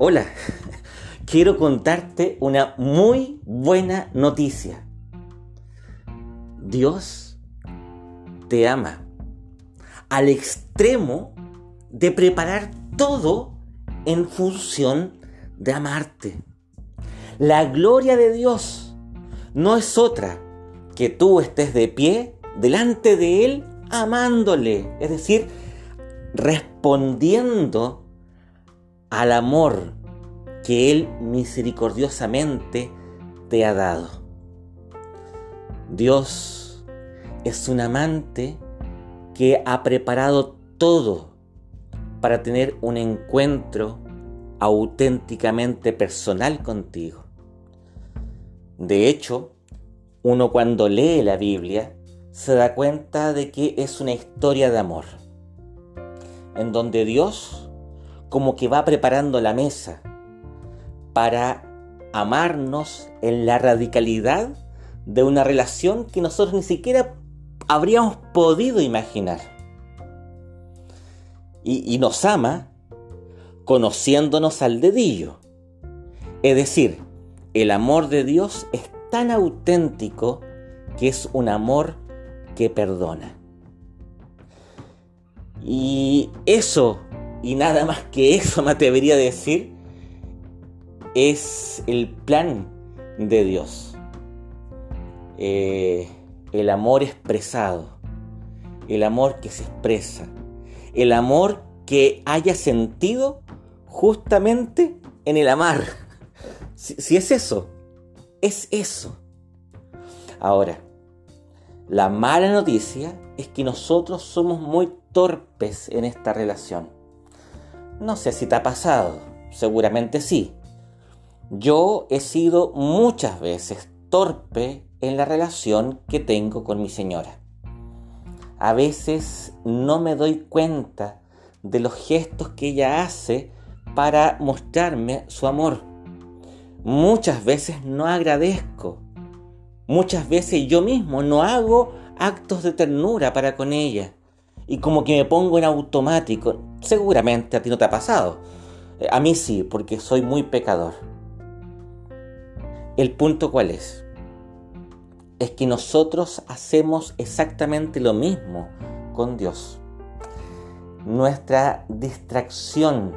Hola, quiero contarte una muy buena noticia. Dios te ama al extremo de preparar todo en función de amarte. La gloria de Dios no es otra que tú estés de pie delante de Él amándole, es decir, respondiendo al amor que Él misericordiosamente te ha dado. Dios es un amante que ha preparado todo para tener un encuentro auténticamente personal contigo. De hecho, uno cuando lee la Biblia se da cuenta de que es una historia de amor, en donde Dios como que va preparando la mesa para amarnos en la radicalidad de una relación que nosotros ni siquiera habríamos podido imaginar. Y, nos ama conociéndonos al dedillo. Es decir, el amor de Dios es tan auténtico que es un amor que perdona. Y eso, y nada más que eso me atrevería a decir, es el plan de Dios. Eh, el amor expresado, el amor que se expresa, el amor que haya sentido justamente en el amar. Si, es eso, es eso. Ahora, la mala noticia es que nosotros somos muy torpes en esta relación. No sé si te ha pasado, seguramente sí. Yo he sido muchas veces torpe en la relación que tengo con mi señora. A veces no me doy cuenta de los gestos que ella hace para mostrarme su amor. Muchas veces no agradezco. Muchas veces yo mismo no hago actos de ternura para con ella. Y como que me pongo en automático. Seguramente a ti no te ha pasado. A mí sí, porque soy muy pecador. El punto cuál es? Es que nosotros hacemos exactamente lo mismo con Dios. Nuestra distracción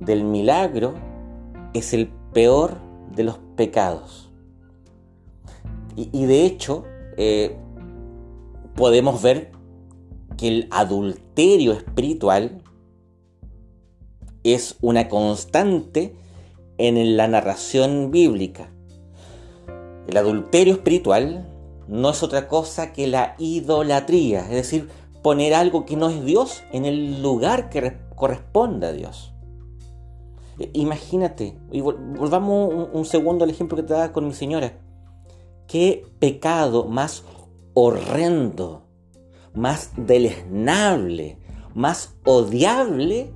del milagro es el peor de los pecados. Y, de hecho, eh, podemos ver que el adulterio espiritual es una constante en la narración bíblica. El adulterio espiritual no es otra cosa que la idolatría, es decir, poner algo que no es Dios en el lugar que corresponde a Dios. E, imagínate, y volvamos un, segundo al ejemplo que te daba con mi señora. ¿Qué pecado más horrendo, más deleznable, más odiable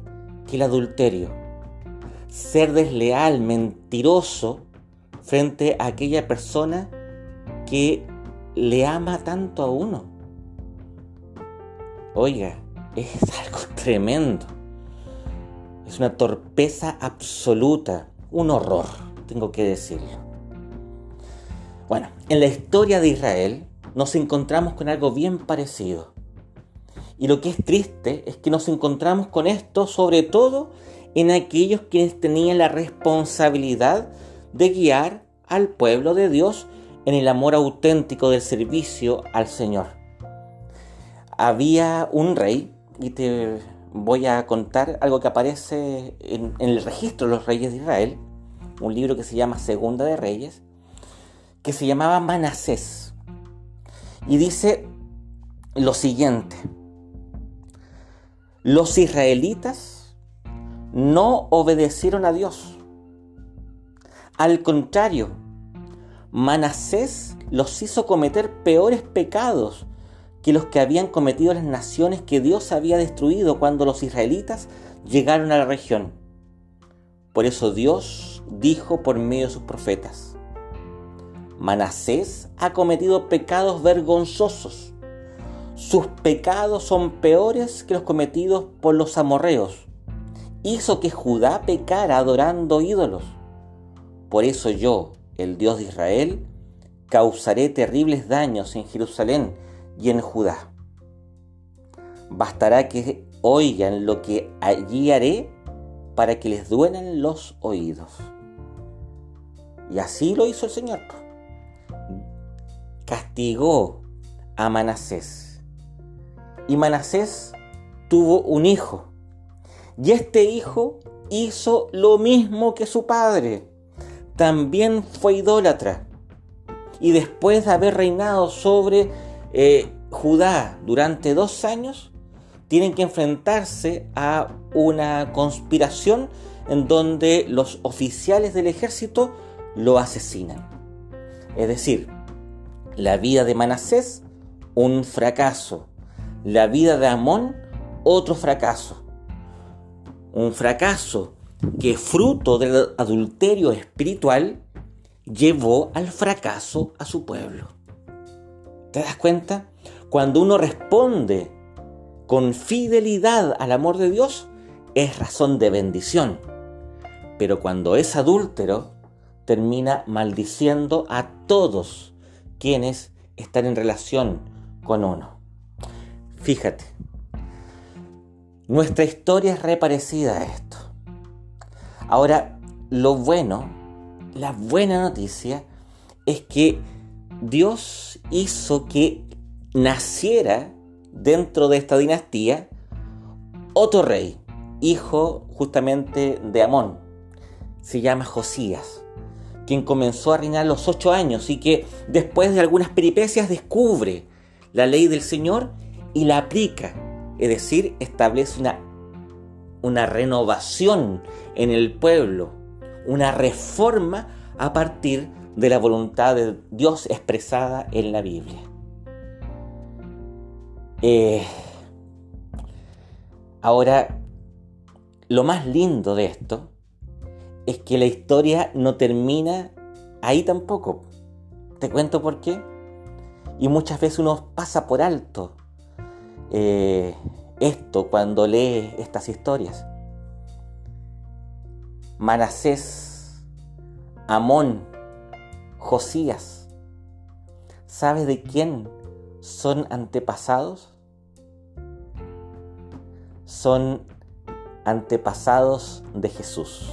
que el adulterio? Ser desleal, mentiroso, frente a aquella persona que le ama tanto a uno. Oiga, es algo tremendo. Es una torpeza absoluta, un horror, tengo que decirlo. Bueno, en la historia de Israel nos encontramos con algo bien parecido. Y lo que es triste es que nos encontramos con esto sobre todo en aquellos quienes tenían la responsabilidad de guiar al pueblo de Dios en el amor auténtico del servicio al Señor. Había un rey, y te voy a contar algo que aparece en, el registro de los reyes de Israel, un libro que se llama Segunda de Reyes, que se llamaba Manasés. Y dice lo siguiente, los israelitas no obedecieron a Dios al contrario, Manasés los hizo cometer peores pecados que los que habían cometido las naciones que Dios había destruido cuando los israelitas llegaron a la región. Por eso Dios dijo por medio de sus profetas, Manasés ha cometido pecados vergonzosos. Sus pecados son peores que los cometidos por los amorreos hizo que Judá pecara adorando ídolos. Por eso yo, el Dios de Israel, causaré terribles daños en Jerusalén y en Judá. Bastará que oigan lo que allí haré para que les duelan los oídos. Y así lo hizo el Señor. Castigó a Manasés. Y Manasés tuvo un hijo. Y este hijo hizo lo mismo que su padre. También fue idólatra. Y después de haber reinado sobre eh, Judá durante dos años, tienen que enfrentarse a una conspiración en donde los oficiales del ejército lo asesinan. Es decir, la vida de Manasés, un fracaso. La vida de Amón, otro fracaso. Un fracaso que fruto del adulterio espiritual llevó al fracaso a su pueblo. ¿Te das cuenta? Cuando uno responde con fidelidad al amor de Dios, es razón de bendición. Pero cuando es adúltero, termina maldiciendo a todos quienes están en relación con uno. Fíjate, nuestra historia es reparecida a esto. Ahora, lo bueno, la buena noticia es que Dios hizo que naciera dentro de esta dinastía otro rey, hijo justamente de Amón. Se llama Josías, quien comenzó a reinar a los ocho años y que después de algunas peripecias descubre la ley del Señor y la aplica. Es decir, establece una, una renovación en el pueblo, una reforma a partir de la voluntad de Dios expresada en la Biblia. Eh, ahora, lo más lindo de esto es que la historia no termina ahí tampoco. Te cuento por qué. Y muchas veces uno pasa por alto eh, esto cuando lee estas historias. Manasés, Amón, Josías. ¿Sabes de quién son antepasados? son antepasados de Jesús.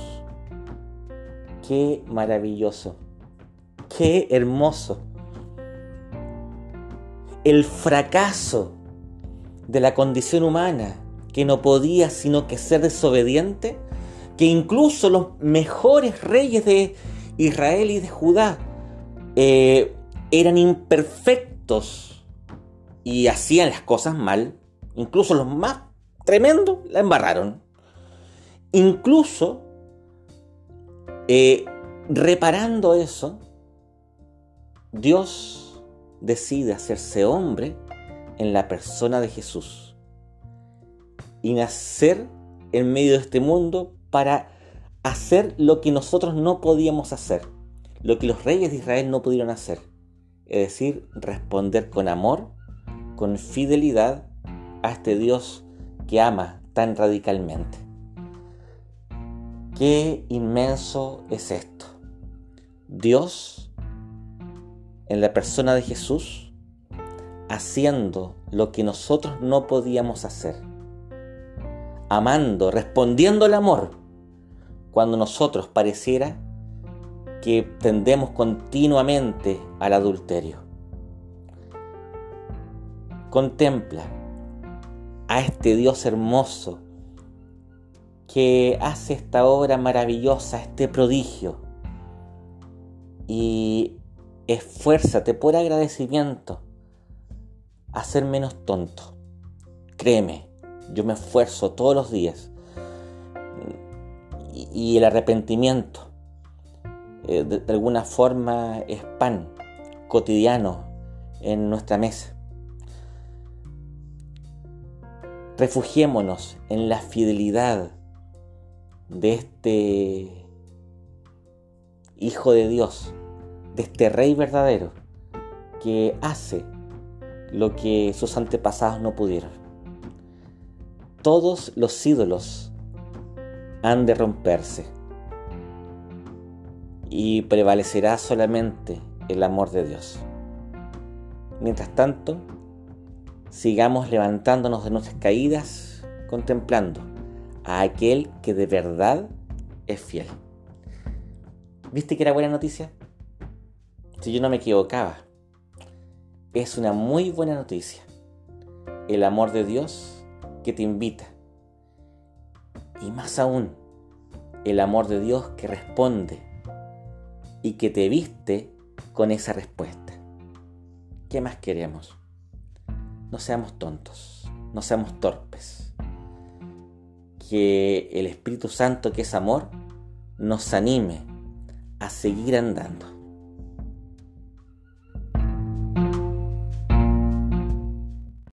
Qué maravilloso, qué hermoso. El fracaso de la condición humana que no podía sino que ser desobediente, que incluso los mejores reyes de Israel y de Judá eh, eran imperfectos y hacían las cosas mal, incluso los más tremendo, la embarraron. Incluso eh, reparando eso, Dios decide hacerse hombre en la persona de Jesús y nacer en medio de este mundo para hacer lo que nosotros no podíamos hacer, lo que los reyes de Israel no pudieron hacer, es decir, responder con amor, con fidelidad a este Dios que ama tan radicalmente. Qué inmenso es esto. Dios, en la persona de Jesús, haciendo lo que nosotros no podíamos hacer. Amando, respondiendo al amor, cuando nosotros pareciera que tendemos continuamente al adulterio. Contempla a este Dios hermoso que hace esta obra maravillosa, este prodigio. Y esfuérzate por agradecimiento a ser menos tonto. Créeme, yo me esfuerzo todos los días. Y, el arrepentimiento, eh, de alguna forma, es pan cotidiano en nuestra mesa. Refugiémonos en la fidelidad de este Hijo de Dios, de este Rey verdadero, que hace lo que sus antepasados no pudieron. Todos los ídolos han de romperse y prevalecerá solamente el amor de Dios. Mientras tanto, sigamos levantándonos de nuestras caídas, contemplando a aquel que de verdad es fiel. ¿Viste que era buena noticia? Si yo no me equivocaba, es una muy buena noticia. El amor de Dios que te invita. Y más aún, el amor de Dios que responde y que te viste con esa respuesta. ¿Qué más queremos? No seamos tontos, no seamos torpes. Que el Espíritu Santo, que es amor, nos anime a seguir andando.